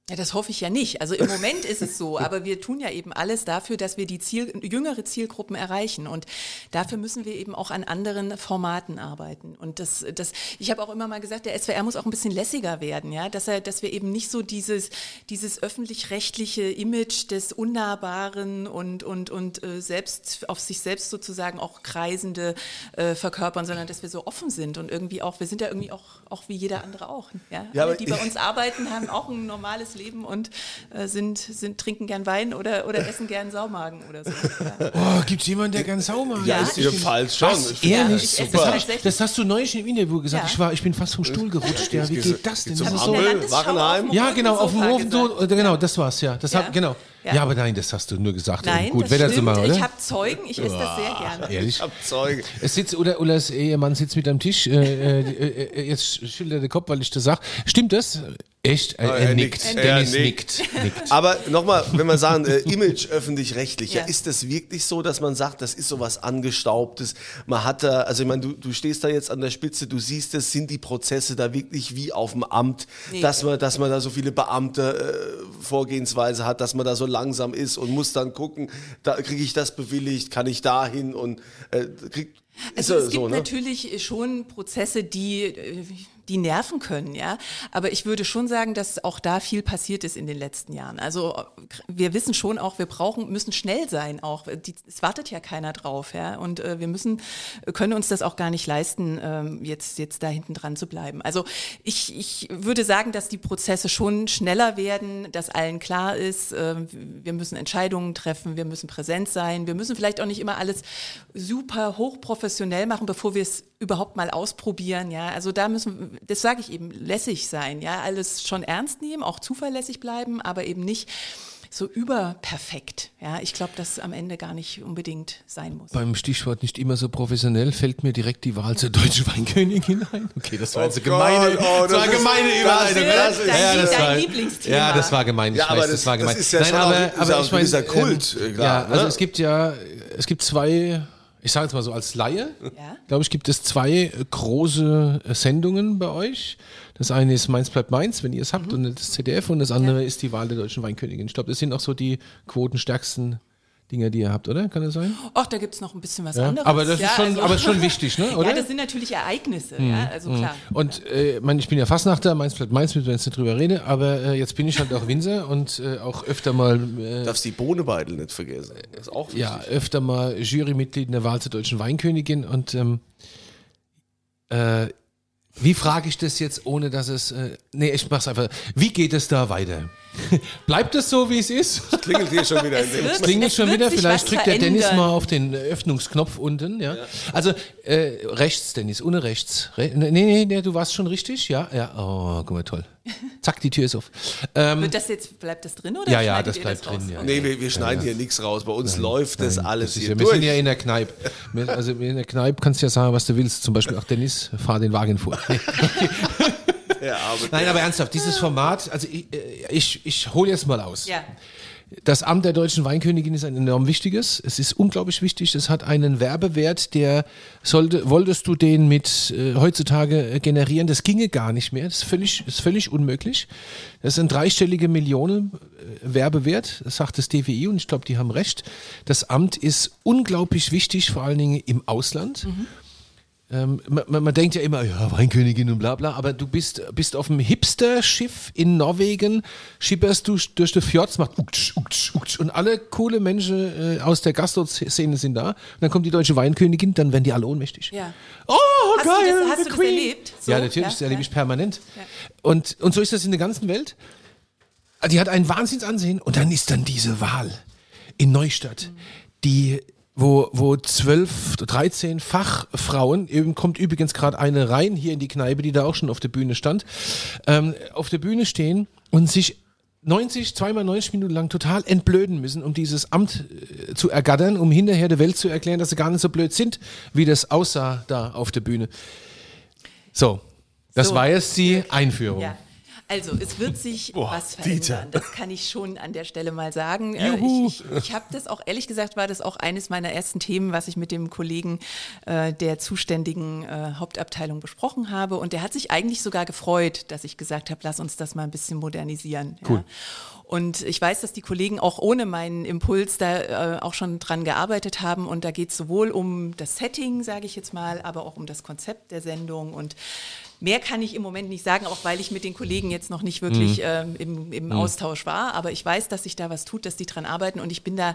Ja, das hoffe ich ja nicht. Also im Moment ist es so, aber wir tun ja eben alles dafür, dass wir die Ziel, jüngere Zielgruppen erreichen. Und dafür müssen wir eben auch an anderen Formaten arbeiten. Und das, das, ich habe auch immer mal gesagt, der SWR muss auch ein bisschen lässiger werden, ja, dass er, dass wir eben nicht so dieses, dieses öffentlich-rechtliche Image des Unnahbaren und, und, und äh, selbst auf sich selbst sozusagen auch Kreisende äh, verkörpern, sondern dass wir so offen sind und irgendwie auch, wir sind ja irgendwie auch, auch wie jeder andere auch. Ja, ja Alle, die bei uns arbeiten, haben auch ein normales leben und äh, sind, sind, trinken gern Wein oder, oder <laughs> essen gern Saumagen oder so. Ja. Oh, gibt es jemanden, der gern Saumagen Ja, ist ja falsch schon. Was? Ehrlich? Ja, das, das, hast du neulich im Interview gesagt. Ja. Ich, war, ich bin fast vom Stuhl gerutscht. Ja, wie geht das denn? Das Hammel, Wachenheim? Ja, genau, auf dem Hofen. Genau, das war's, ja. Das Hab, genau. Ja, aber nein, das hast du nur gesagt, Nein, gut das Wetter stimmt. machen, oder? Ich habe Zeugen, ich esse das sehr gerne. Ehrlich? Ich hab Zeuge. Es sitzt, oder, oder das Ehemann sitzt mit am Tisch, äh, äh, äh, jetzt schüttelt er den Kopf, weil ich das sage. Stimmt das? Echt? Er, er er nickt. nickt. Er Dennis nickt. nickt. nickt. Aber nochmal, wenn wir sagen, äh, Image <laughs> öffentlich-rechtlich, ja. Ist das wirklich so, dass man sagt, das ist sowas Angestaubtes? Man hat da, also ich meine, du, du stehst da jetzt an der Spitze, du siehst es, sind die Prozesse da wirklich wie auf dem Amt, Nee. dass, man, dass man da so viele Beamte äh, Vorgehensweise hat, dass man da so langsam ist und muss dann gucken, da kriege ich das bewilligt, kann ich da hin und äh, krieg, Also es gibt so, ne? natürlich schon Prozesse, die, äh, die nerven können, ja. Aber ich würde schon sagen, dass auch da viel passiert ist in den letzten Jahren. Also wir wissen schon auch, wir brauchen, müssen schnell sein auch. Die, es wartet ja keiner drauf, ja. Und äh, wir müssen, können uns das auch gar nicht leisten, ähm, jetzt, jetzt da hinten dran zu bleiben. Also ich, ich würde sagen, dass die Prozesse schon schneller werden, dass allen klar ist, äh, wir müssen Entscheidungen treffen, wir müssen präsent sein, wir müssen vielleicht auch nicht immer alles super hochprofessionell machen, bevor wir es überhaupt mal ausprobieren, ja. Also da müssen, das sage ich eben, lässig sein, ja. Alles schon ernst nehmen, auch zuverlässig bleiben, aber eben nicht so überperfekt, ja. Ich glaube, dass am Ende gar nicht unbedingt sein muss. Beim Stichwort nicht immer so professionell fällt mir direkt die Wahl zur deutschen <laughs> Weinkönigin ein. Okay, das war Oh jetzt eine Gott, gemeine, oh, das war das eine ist- gemeine das Überleitung. ist- das ist- Dein- das dein war- Lieblingsthema. Ja, das war gemein. Ich Ja, weiß, aber das, das- war das gemein. ist ja Nein, schon auch- aber, ist aber ich ein meine, gewisser Kult, ähm, äh, klar, ja, also ne? es gibt ja, es gibt zwei, ich sage jetzt mal so als Laie, Ja. glaube ich, gibt es zwei äh, große äh, Sendungen bei euch. Das eine ist Mainz bleibt Mainz, wenn ihr es Mhm. habt, und das ZDF, und das andere ist die Wahl der deutschen Weinkönigin. Ich glaube, das sind auch so die quotenstärksten Dinger, die ihr habt, oder? Kann das sein? Ach, da gibt's noch ein bisschen was Ja. anderes. Aber das ja, ist schon, also- aber ist schon wichtig, ne? <laughs> Oder? Ja, das sind natürlich Ereignisse, ja, also klar. Und äh, mein, ich bin ja Fastnachter, Mainz bleibt Mainz, mit wenn ich nicht drüber rede, aber äh, jetzt bin ich halt auch Winzer und äh, auch öfter mal, äh, Darfst die Bohnebeidel nicht vergessen. Das ist auch wichtig. ja, öfter mal Jurymitglied in der Wahl zur deutschen Weinkönigin und ähm, äh, wie frage ich das jetzt, ohne dass es, äh, nee, ich mach's einfach, wie geht es da weiter? <laughs> Bleibt es so, wie es ist? Klingelt hier schon wieder in dem wird- Klingelt Es schon wird wieder, vielleicht drückt der Dennis mal auf den Öffnungsknopf unten, ja. Also äh, rechts, Dennis, ohne rechts. Re nee, nee, nee, du warst schon richtig, ja, ja. Oh, guck mal, toll. <laughs> Zack, die Tür ist auf. Ähm, Wird das jetzt, bleibt das drin oder Ja, ja, das bleibt raus? drin, ja. Nee, wir, wir schneiden hier nichts raus. Bei uns läuft das alles das ist hier ja, wir sind ja in der Kneipe. Also in der Kneipe kannst du ja sagen, was du willst. Zum Beispiel, ach Dennis, fahr den Wagen vor. <laughs> Ja, aber Nein, aber ernsthaft, dieses Format, also ich, äh, ich, ich hole jetzt mal aus. Ja. Das Amt der deutschen Weinkönigin ist ein enorm wichtiges. Es ist unglaublich wichtig. Es hat einen Werbewert, der sollte, wolltest du den mit äh, heutzutage äh, generieren? Das ginge gar nicht mehr. Das ist völlig, ist völlig unmöglich. Das sind dreistellige Millionen äh, Werbewert, das sagt das DWI und ich glaube, die haben recht. Das Amt ist unglaublich wichtig, vor allen Dingen im Ausland. Ähm, man, man, denkt ja immer, ja, Weinkönigin und bla bla, aber du bist, bist auf einem Hipster-Schiff in Norwegen, schipperst du durch die Fjords, macht uktsch, uktsch, uktsch, und alle coole Menschen äh, aus der Gastro-Szene sind da. Und dann kommt die deutsche Weinkönigin, dann werden die alle ohnmächtig. Ja. Oh, Hast geil, du das, hast du das erlebt? So? ja, natürlich, das erlebe ich permanent. Und, und so ist das in der ganzen Welt. Die hat ein Wahnsinnsansehen und dann ist dann diese Wahl in Neustadt, die wo, wo zwölf, 13 Fachfrauen, eben kommt übrigens gerade eine rein hier in die Kneipe, die da auch schon auf der Bühne stand, ähm, auf der Bühne stehen und sich 90, zweimal 90 Minuten lang total entblöden müssen, um dieses Amt äh, zu ergattern, um hinterher der Welt zu erklären, dass sie gar nicht so blöd sind, wie das aussah da auf der Bühne. So, das So. war jetzt die Einführung. Ja. Also, es wird sich <laughs> Boah, was Dieter. verändern. Das kann ich schon an der Stelle mal sagen. Äh, Juhu. Ich, ich, ich habe das auch, ehrlich gesagt, war das auch eines meiner ersten Themen, was ich mit dem Kollegen äh, der zuständigen äh, Hauptabteilung besprochen habe. Und der hat sich eigentlich sogar gefreut, dass ich gesagt habe, lass uns das mal ein bisschen modernisieren. Cool. Ja. Und ich weiß, dass die Kollegen auch ohne meinen Impuls da äh, auch schon dran gearbeitet haben. Und da geht es sowohl um das Setting, sage ich jetzt mal, aber auch um das Konzept der Sendung. Und mehr kann ich im Moment nicht sagen, auch weil ich mit den Kollegen jetzt noch nicht wirklich ähm, im, im Austausch war. Aber ich weiß, dass sich da was tut, dass die dran arbeiten. Und ich bin da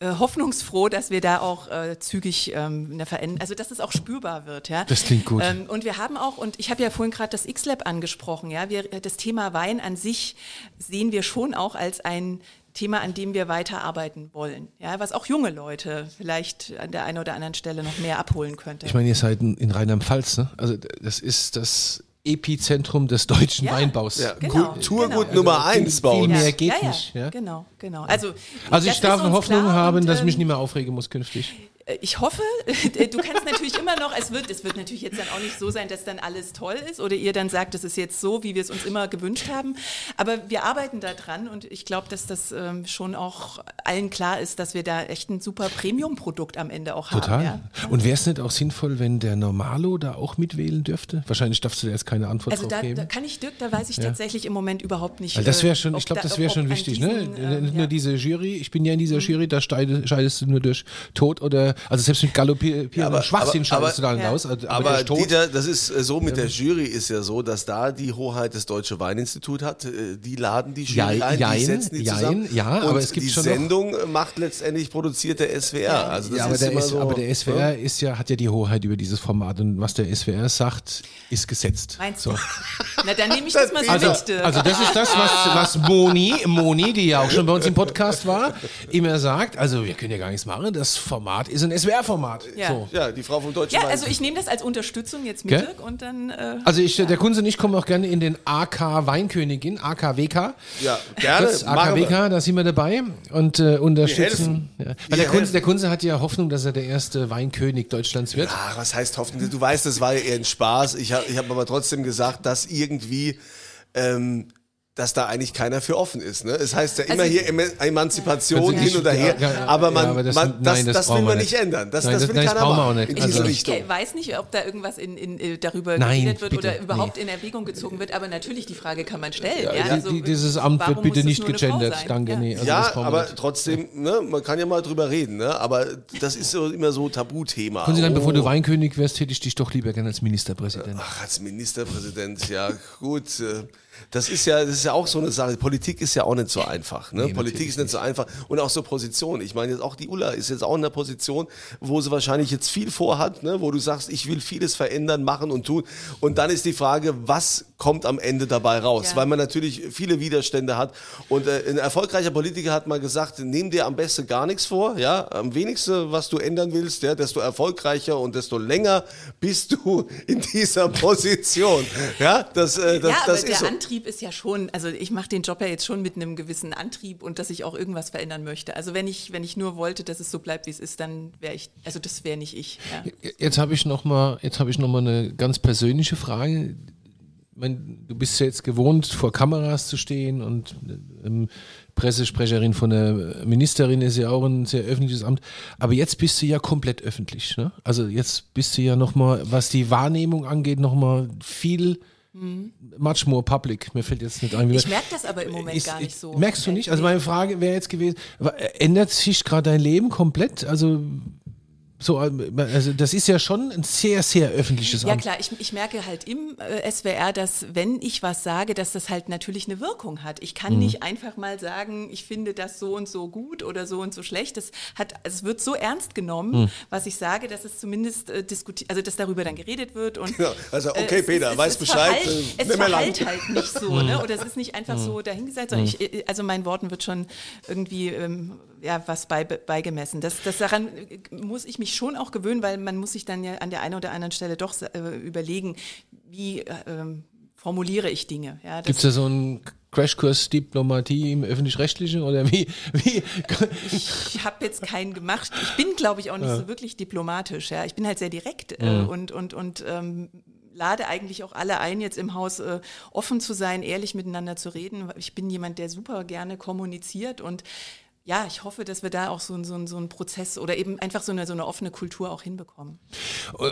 äh, hoffnungsfroh, dass wir da auch äh, zügig ähm, eine Veränderung, also dass es auch spürbar wird. Ja? Das klingt gut. Ähm, und wir haben auch, und ich habe ja vorhin gerade das X-Lab angesprochen, ja, wir, das Thema Wein an sich sehen wir schon auch als ein Thema, an dem wir weiterarbeiten wollen. Ja, was auch junge Leute vielleicht an der einen oder anderen Stelle noch mehr abholen könnte. Ich meine, ihr seid in, in Rheinland-Pfalz, ne? Also das ist das Epizentrum des deutschen Ja. Weinbaus. Ja, Genau, Kulturgut genau. Nummer viel- eins bei viel uns. mehr geht ja, ja, nicht. Ja? Genau, genau. Also, Also ich darf uns Hoffnung haben, und, dass ich mich ähm, nicht mehr aufregen muss künftig. Äh, Ich hoffe, <laughs> du kannst natürlich immer noch, es wird, es wird natürlich jetzt dann auch nicht so sein, dass dann alles toll ist oder ihr dann sagt, es ist jetzt so, wie wir es uns immer gewünscht haben. Aber wir arbeiten da dran und ich glaube, dass das ähm, schon auch allen klar ist, dass wir da echt ein super Premium-Produkt am Ende auch Total. haben. Ja. Und wäre es nicht auch sinnvoll, wenn der Normalo da auch mitwählen dürfte? Wahrscheinlich darfst du da jetzt keine Antwort Also drauf da, geben. da kann ich Dirk, da weiß ich tatsächlich im Moment überhaupt nicht. Weil das äh, wäre schon, ob ich glaube, da- das wäre schon wichtig, diesen, ne? ähm, Nicht ja. nur diese Jury, ich bin ja in dieser Jury, da scheide, scheidest du nur durch Tod oder, also selbst mit galoppierendem aber- Schwachsinn aber- scheidest du da Ja. raus. Also, Aber Tod, Dieter, das ist äh, so mit der Jury ist ja so, dass da die Hoheit das Deutsche Weininstitut hat. Äh, Die laden die Jury ein, jein, die setzen die jein, zusammen. ja, und aber es gibt die schon Sendung macht letztendlich produziert der SWR. Also das ja, aber, ist der immer S, so, aber der SWR ne? ist ja, hat ja die Hoheit über dieses Format und was der SWR sagt, ist gesetzt. Meinst so. du? Na, dann nehme ich <laughs> das mal so Also, mit, also das ist das, was, was Moni, Moni, die ja auch schon bei uns im Podcast war, immer sagt. Also wir können ja gar nichts machen. Das Format ist ein SWR-Format. Ja. So. Ja, die Frau vom Deutschen ja, Wein- also ich nehme das als Unterstützung jetzt mit, Gell? Und dann... Äh, Also ich, der Kunze und ich kommen auch gerne in den AK Weinkönigin, AKWK. Ja, gerne. Das. AKWK, da sind wir dabei und äh, unterstützen. Ja. Weil Wir der Kunze, der Kunze hat ja Hoffnung, dass er der erste Weinkönig Deutschlands wird. Ah, was heißt Hoffnung? Du weißt, das war ja eher ein Spaß. Ich habe ich hab aber trotzdem gesagt, dass irgendwie, ähm, dass da eigentlich keiner für offen ist. Ne? Es heißt ja immer Also- hier Eman- Emanzipation hin oder her, ja, ja, aber man, ja, aber das- man, das, nein, das das, will man nicht. ändern. Das, Nein, das das- will nein, das keiner brauchen wir machen auch nicht. Also- Ich weiß nicht, ob da irgendwas in, in, äh, darüber Nein, geredet wird bitte, oder überhaupt nee. in Erwägung gezogen wird, aber natürlich die Frage kann man stellen. Also, die, dieses Amt wird bitte nicht gegendert. Danke, Ja. nee. Also ja, aber nicht. trotzdem, ne, man kann ja mal drüber reden, ne? aber das ist so immer so Tabuthema. Konsulat, Oh. bevor du Weinkönig wärst, hätte ich dich doch lieber gerne als Ministerpräsident. Ach, als Ministerpräsident, ja gut. Das ist ja, das ist ja auch so eine Sache. Politik ist ja auch nicht so einfach. Ne? Politik ist nicht so einfach. Und auch so Position. Ich meine, jetzt auch die Ulla ist jetzt auch in einer Position, wo sie wahrscheinlich jetzt viel vorhat, ne? wo du sagst, ich will vieles verändern, machen und tun. Und dann ist die Frage, was kommt am Ende dabei raus? Ja. Weil man natürlich viele Widerstände hat. Und äh, ein erfolgreicher Politiker hat mal gesagt, nimm dir am besten gar nichts vor. Ja? Am wenigsten, was du ändern willst, ja? desto erfolgreicher und desto länger bist du in dieser Position. Ja, das, äh, das, ja, aber das der ist so. Antrieb ist ja schon, also ich mache den Job ja jetzt schon mit einem gewissen Antrieb und dass ich auch irgendwas verändern möchte. Also wenn ich, wenn ich nur wollte, dass es so bleibt, wie es ist, dann wäre ich, also das wäre nicht ich. Ja. Jetzt habe ich noch mal, jetzt noch eine ganz persönliche Frage. Ich mein, du bist ja jetzt gewohnt, vor Kameras zu stehen und ähm, Pressesprecherin von der Ministerin ist ja auch ein sehr öffentliches Amt. Aber jetzt bist du ja komplett öffentlich. Ne? Also jetzt bist du ja noch mal, was die Wahrnehmung angeht, noch mal viel much more public. Mir fällt jetzt nicht ein, Ich merke das aber im Moment ist- gar nicht so. Merkst du nicht? Also meine Frage wäre jetzt gewesen, ändert sich gerade dein Leben komplett? Also so, also das ist ja schon ein sehr, sehr öffentliches Ja Amt. klar, ich, ich merke halt im äh, SWR, dass wenn ich was sage, dass das halt natürlich eine Wirkung hat. Ich Mhm. kann nicht einfach mal sagen, ich finde das so und so gut oder so und so schlecht. Das hat, also es wird so ernst genommen, Mhm. was ich sage, dass es zumindest äh, diskutiert, also dass darüber dann geredet wird und <laughs> Ja, also, okay, äh, es- Peter, es, weiß es Bescheid, Verhalt, äh, es verhallt halt nicht so, Mhm. ne? Oder es ist nicht einfach so dahingesetzt, sondern ich, äh, also meinen Worten wird schon irgendwie ähm, ja, was bei, beigemessen. Das, das daran muss ich mich schon auch gewöhnen, weil man muss sich dann ja an der einen oder anderen Stelle doch äh, überlegen, wie äh, formuliere ich Dinge. Ja, Gibt es da so einen Crashkurs Diplomatie im Öffentlich-Rechtlichen oder wie? wie ich habe jetzt keinen gemacht. Ich bin, glaube ich, auch nicht so wirklich diplomatisch. Ja. Ich bin halt sehr direkt äh, und, und, und ähm, lade eigentlich auch alle ein, jetzt im Haus äh, offen zu sein, ehrlich miteinander zu reden. Ich bin jemand, der super gerne kommuniziert und ja, ich hoffe, dass wir da auch so, so, so einen Prozess oder eben einfach so eine, so eine offene Kultur auch hinbekommen.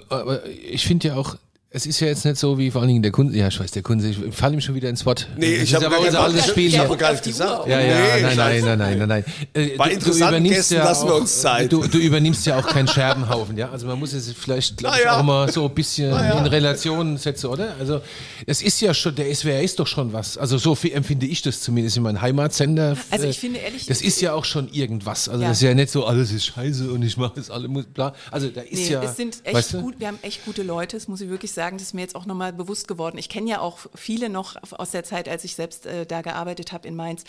Aber ich finde ja auch, es ist ja jetzt nicht so wie vor allen Dingen der Kunde. Ja, ich weiß, der Kunde, ich falle ihm schon wieder ins Wort. Nee, Das ich habe unser altes Spiel ich hier. habe gar nicht gesagt. Ja, ja, Nee, nein, nein, nein, nein, nein, nein. Äh, Bei interessanten Gästen lassen wir uns Zeit. Du, du übernimmst ja auch keinen Scherbenhaufen, ja. Also man muss es vielleicht, Na ja. auch mal so ein bisschen ja. in Relation setzen, oder? Also es ist ja schon, der SWR ist doch schon was. Also so viel empfinde ich das zumindest in meinem Heimatsender. Also ich Äh, finde ehrlich- das ist ja auch schon irgendwas. Also Ja. das ist ja nicht so, alles ist scheiße und ich mache das alle bla. Also da ist Nee, ja, es sind echt weißt du? gut, wir haben echt gute Leute, das muss ich wirklich sagen, das ist mir jetzt auch nochmal bewusst geworden. Ich kenne ja auch viele noch aus der Zeit, als ich selbst äh, da gearbeitet habe in Mainz.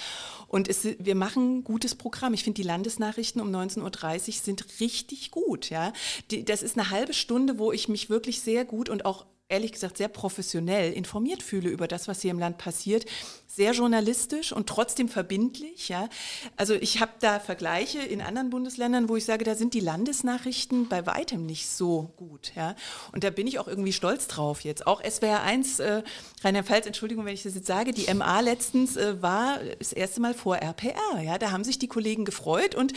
Und es, wir machen ein gutes Programm. Ich finde, die Landesnachrichten um 19.30 Uhr sind richtig gut. Ja? Die, das ist eine halbe Stunde, wo ich mich wirklich sehr gut und auch ehrlich gesagt sehr professionell informiert fühle über das, was hier im Land passiert. Sehr journalistisch und trotzdem verbindlich. Ja. Also ich habe da Vergleiche in anderen Bundesländern, wo ich sage, da sind die Landesnachrichten bei weitem nicht so gut. Ja. Und da bin ich auch irgendwie stolz drauf jetzt. Auch SWR 1, äh, Rheinland-Pfalz, Entschuldigung, wenn ich das jetzt sage, die MA letztens äh, war das erste Mal vor RPR. Ja. Da haben sich die Kollegen gefreut und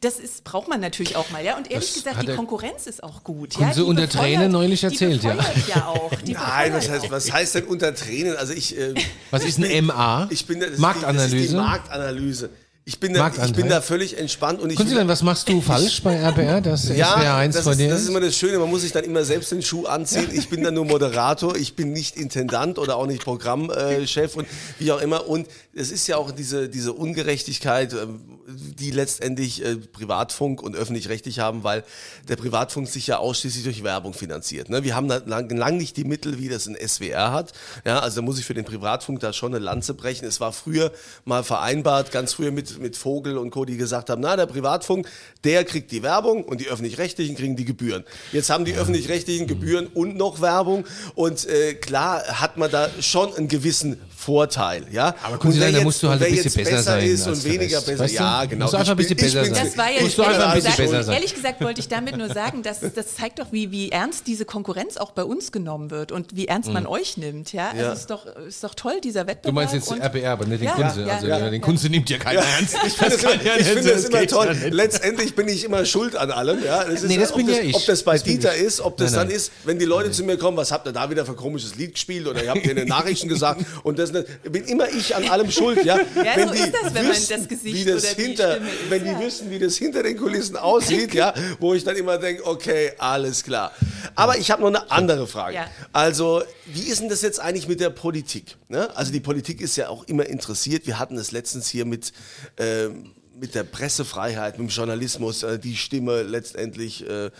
das ist, braucht man natürlich auch mal. Ja. Und ehrlich Das gesagt, die Konkurrenz ist auch gut. Ja. Die unter Tränen neulich die erzählt, ja. ja auch. Die Nein, was heißt, was heißt denn unter Tränen? Also ich. Äh, Was ist ein MA? Ich bin, das ist die- Das ist Marktanalyse? die Marktanalyse. Ich bin, da, ich bin da völlig entspannt und ich. Kunzilan, was machst du falsch bei RBR, dass ja, SWR 1 das ist, dir das ist immer das Schöne, man muss sich dann immer selbst den Schuh anziehen. Ich bin dann nur Moderator, ich bin nicht Intendant oder auch nicht Programmchef und wie auch immer. Und es ist ja auch diese, diese Ungerechtigkeit, ähm, die letztendlich äh, Privatfunk und öffentlich-rechtlich haben, weil der Privatfunk sich ja ausschließlich durch Werbung finanziert. Ne? Wir haben da lang, lang nicht die Mittel, wie das ein SWR hat. Ja, also da muss ich für den Privatfunk da schon eine Lanze brechen. Es war früher mal vereinbart, ganz früher mit, mit Vogel und Co., die gesagt haben, na, der Privatfunk, der kriegt die Werbung und die Öffentlich-Rechtlichen kriegen die Gebühren. Jetzt haben die Öffentlich-Rechtlichen Gebühren und noch Werbung und äh, klar hat man da schon einen gewissen Vorteil, ja. Aber Kunzilan, wer da musst du halt ein bisschen besser besser sein ist als und der weniger Rest, besser. weißt du? Ja, genau. Musst du einfach ein bisschen besser sein. Das war ja Musst du einfach ein bisschen besser sein. ehrlich gesagt wollte ich damit nur sagen, dass das zeigt doch, wie, wie ernst diese Konkurrenz auch bei uns genommen wird und wie ernst man euch nimmt. Ja, Ja. also ist doch ist doch toll dieser Wettbewerb. Du meinst jetzt und- RBR, aber nicht den Ja, Kunze. ja, also ja, ja, den ja. Kunze nimmt ja keiner ernst. <laughs> Ich finde das, kann ja ich das das immer toll. Letztendlich bin ich immer schuld an allem. Ja. Das ist, Nee, das ob bin das, ja ich. Ob das bei Das Dieter ist, ob das Nein, dann nein. ist, wenn die Leute zu mir kommen, was habt ihr da wieder für ein komisches Lied gespielt oder ihr habt mir in den <laughs> Nachrichten gesagt und das bin immer ich an allem schuld. Ja, Ja, so ist das, wenn man das Gesicht wie das oder die hinter, Stimme ist, wenn die ja. wissen, wie das hinter den Kulissen aussieht, ja, wo ich dann immer denke, okay, alles klar. Aber ich habe noch eine andere Frage. Ja. Also, wie ist denn das jetzt eigentlich mit der Politik? Ne? Also die Politik ist ja auch immer interessiert. Wir hatten es letztens hier mit, ähm, mit der Pressefreiheit, mit dem Journalismus, äh, die Stimme letztendlich äh, äh,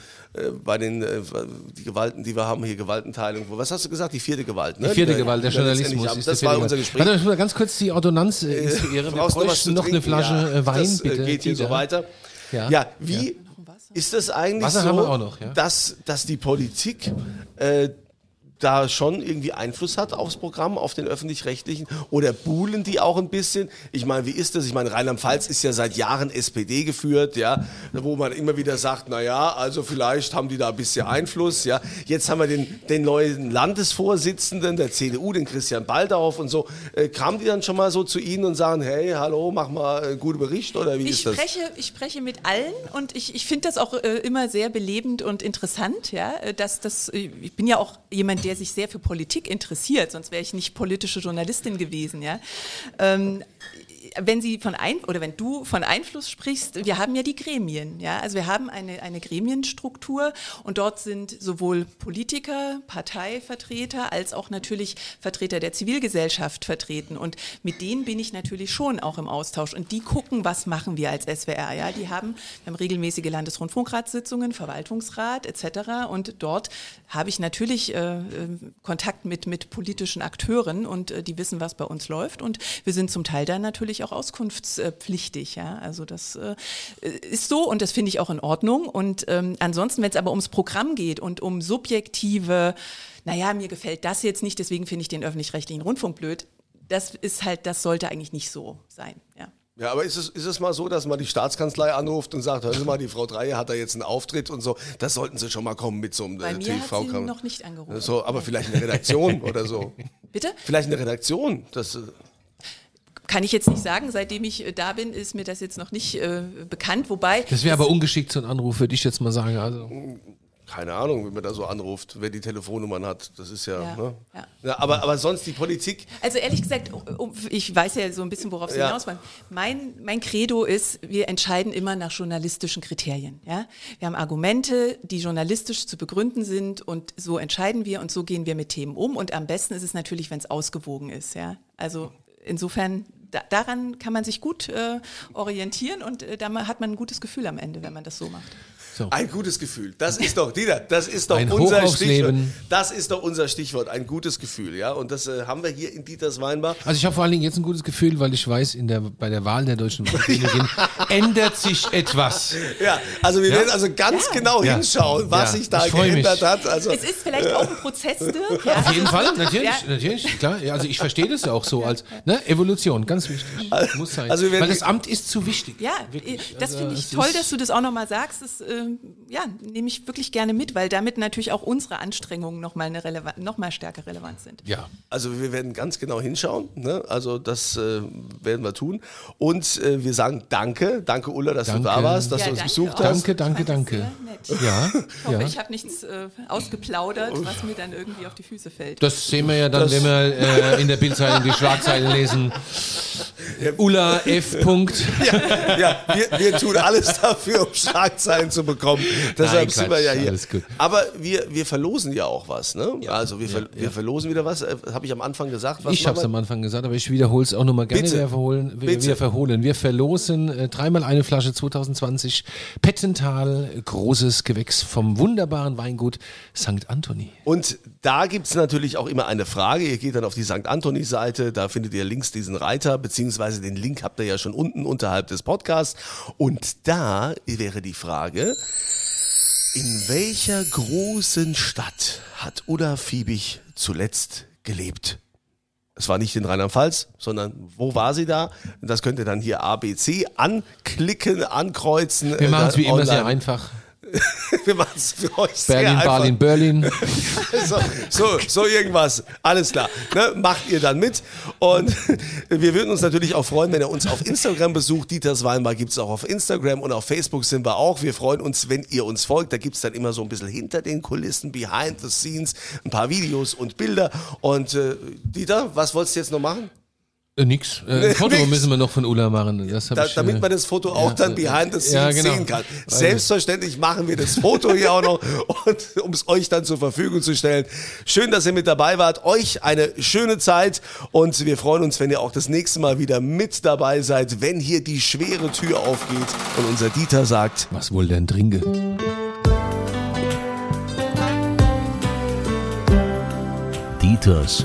bei den äh, die Gewalten, die wir haben hier, Gewaltenteilung. Was hast du gesagt? Die vierte Gewalt, ne? Die vierte Die wir- Gewalt, der wir Journalismus. ist Das war unser. Gespräch. Warte, ich will ganz kurz die Ordonnanz äh, instruieren. Wir Brauchst du was bräuchten zu noch eine? Flasche Ja, äh, Wein, das, äh, bitte. geht hier so weiter. Ja. Ja, wie ist das eigentlich Wasser so, haben wir auch noch, ja. dass, dass die Politik äh, da schon irgendwie Einfluss hat aufs Programm, auf den öffentlich-rechtlichen? Oder buhlen die auch ein bisschen? Ich meine, wie ist das? Ich meine, Rheinland-Pfalz ist ja seit Jahren SPD geführt, ja, wo man immer wieder sagt, na ja, also vielleicht haben die da ein bisschen Einfluss, ja. Jetzt haben wir den, den neuen Landesvorsitzenden der CDU, den Christian Baldauf und so. Äh, kamen die dann schon mal so zu Ihnen und sagen, hey, hallo, mach mal einen guten Bericht oder wie Ich ist das? spreche, ich spreche mit allen und ich, ich finde das auch äh, immer sehr belebend und interessant, ja, äh, dass das, äh, ich bin ja auch jemand, der sich sehr für Politik interessiert, sonst wäre ich nicht politische Journalistin gewesen, ja. Ähm, wenn Sie von ein oder wenn du von Einfluss sprichst, wir haben ja die Gremien, ja, also wir haben eine, eine Gremienstruktur und dort sind sowohl Politiker, Parteivertreter als auch natürlich Vertreter der Zivilgesellschaft vertreten. Und mit denen bin ich natürlich schon auch im Austausch. Und die gucken, was machen wir als SWR, ja, die haben, wir haben regelmäßige Landesrundfunkratssitzungen, Verwaltungsrat etc. und dort habe ich natürlich äh, äh, Kontakt mit, mit politischen Akteuren und äh, die wissen, was bei uns läuft. Und wir sind zum Teil dann natürlich auch auskunftspflichtig. Ja? Also das äh, ist so und das finde ich auch in Ordnung. Und ähm, ansonsten, wenn es aber ums Programm geht und um subjektive, naja, mir gefällt das jetzt nicht, deswegen finde ich den öffentlich-rechtlichen Rundfunk blöd, das ist halt, das sollte eigentlich nicht so sein. Ja. Ja, aber ist es, ist es mal so, dass man die Staatskanzlei anruft und sagt, hören Sie mal, die Frau Dreier hat da jetzt einen Auftritt und so, das sollten Sie schon mal kommen mit so einem Bei äh, mir hat TV. sie noch nicht angerufen. So, aber vielleicht eine Redaktion oder so. <laughs> Bitte? Vielleicht eine Redaktion. Das, äh, Kann ich jetzt nicht sagen. Seitdem ich äh, da bin, ist mir das jetzt noch nicht äh, bekannt. Wobei. Das wäre aber ungeschickt, so ein Anruf, würde ich jetzt mal sagen. Also. keine Ahnung, wenn man da so anruft, wer die Telefonnummern hat. Das ist ja. Ja, ne? ja. ja aber, aber sonst die Politik. Also ehrlich gesagt, ich weiß ja so ein bisschen, worauf Sie Ja. hinaus wollen. Mein, mein Credo ist, wir entscheiden immer nach journalistischen Kriterien. Ja? Wir haben Argumente, die journalistisch zu begründen sind und so entscheiden wir und so gehen wir mit Themen um. Und am besten ist es natürlich, wenn es ausgewogen ist. Ja? Also insofern, da, daran kann man sich gut äh, orientieren und äh, da hat man ein gutes Gefühl am Ende, wenn man das so macht. So. Ein gutes Gefühl. Das ist doch, Dieter, das ist doch Ein unser Stichwort. Das ist doch unser Stichwort, ein gutes Gefühl, ja. Und das äh, haben wir hier in Dieters Weinbar. Also ich habe vor allen Dingen jetzt ein gutes Gefühl, weil ich weiß, in der, bei der Wahl der deutschen Königin <laughs> ändert sich etwas. Ja, also wir Ja. werden also ganz genau Ja. hinschauen, was Ja, sich da freu mich. geändert hat. Also Es ist vielleicht auch ein Prozess, Dirk. <laughs> Ja. Auf jeden Fall, natürlich, Ja. natürlich, klar. Ja, also ich verstehe das ja auch so als ne, Evolution, ganz wichtig. Muss sein. also weil das Amt ist zu wichtig. Ja, Wirklich. das Also finde ich toll, dass du das auch nochmal sagst. Das ähm, ja, nehme ich wirklich gerne mit, weil damit natürlich auch unsere Anstrengungen nochmal eine releva noch mal stärker relevant sind. Ja. Also wir werden ganz genau hinschauen. Ne? Also das äh, werden wir tun. Und äh, wir sagen Danke, danke Ulla, dass Danke. du da warst, dass Ja, du uns besucht auch. hast. Danke, danke, danke. Ja, <laughs> Ich hoffe, ja. ich habe nichts äh, ausgeplaudert, was mir dann irgendwie auf die Füße fällt. Das sehen wir ja dann, Das- wenn wir äh, in der Bildzeitung die Schlagzeilen lesen. Ulla F. Punkt. Ja, wir, wir tun alles dafür, um Schlagzeilen zu bekommen. <laughs> Deshalb Quatsch, sind wir ja hier. Aber wir, wir verlosen ja auch was. Ne? also wir, ver wir verlosen wieder was. Äh, Habe ich am Anfang gesagt. Ich habe es am Anfang gesagt, aber ich wiederhole es auch nochmal gerne. Bitte. Wir, verholen, wir, Bitte. wir verholen. Wir verlosen äh, dreimal eine Flasche 2020 Pettental, großes Gewächs vom wunderbaren Weingut St. Anthony. Und da gibt es natürlich auch immer eine Frage. Ihr geht dann auf die St. Anthony-Seite, da findet ihr links diesen Reiter, beziehungsweise den Link habt ihr ja schon unten unterhalb des Podcasts. Und da wäre die Frage, in welcher großen Stadt hat Ulla Fiebig zuletzt gelebt? Es war nicht in Rheinland-Pfalz, sondern wo war sie da? Das könnt ihr dann hier ABC anklicken, ankreuzen. Wir äh, machen es wie immer sehr einfach. <laughs> Wir machen es für euch sehr Berlin, einfach. Berlin, Berlin. <laughs> So, so, so irgendwas. Alles klar. Ne? Macht ihr dann mit. Und <laughs> wir würden uns natürlich auch freuen, wenn ihr uns auf Instagram besucht. Dieters Weinbar gibt es auch auf Instagram und auf Facebook sind wir auch. Wir freuen uns, wenn ihr uns folgt. Da gibt es dann immer so ein bisschen hinter den Kulissen, behind the scenes, ein paar Videos und Bilder. Und äh, Dieter, was wolltest du jetzt noch machen? Äh, nix. Äh, ein Foto Nix. müssen wir noch von Ulla machen. Da, ich, damit äh, man das Foto auch ja, dann behind the scenes ja, genau. sehen kann. Selbstverständlich machen wir das Foto hier auch noch, <laughs> und, um es euch dann zur Verfügung zu stellen. Schön, dass ihr mit dabei wart. Euch eine schöne Zeit und wir freuen uns, wenn ihr auch das nächste Mal wieder mit dabei seid, wenn hier die schwere Tür aufgeht und unser Dieter sagt, Was wohl denn trinke? Dieters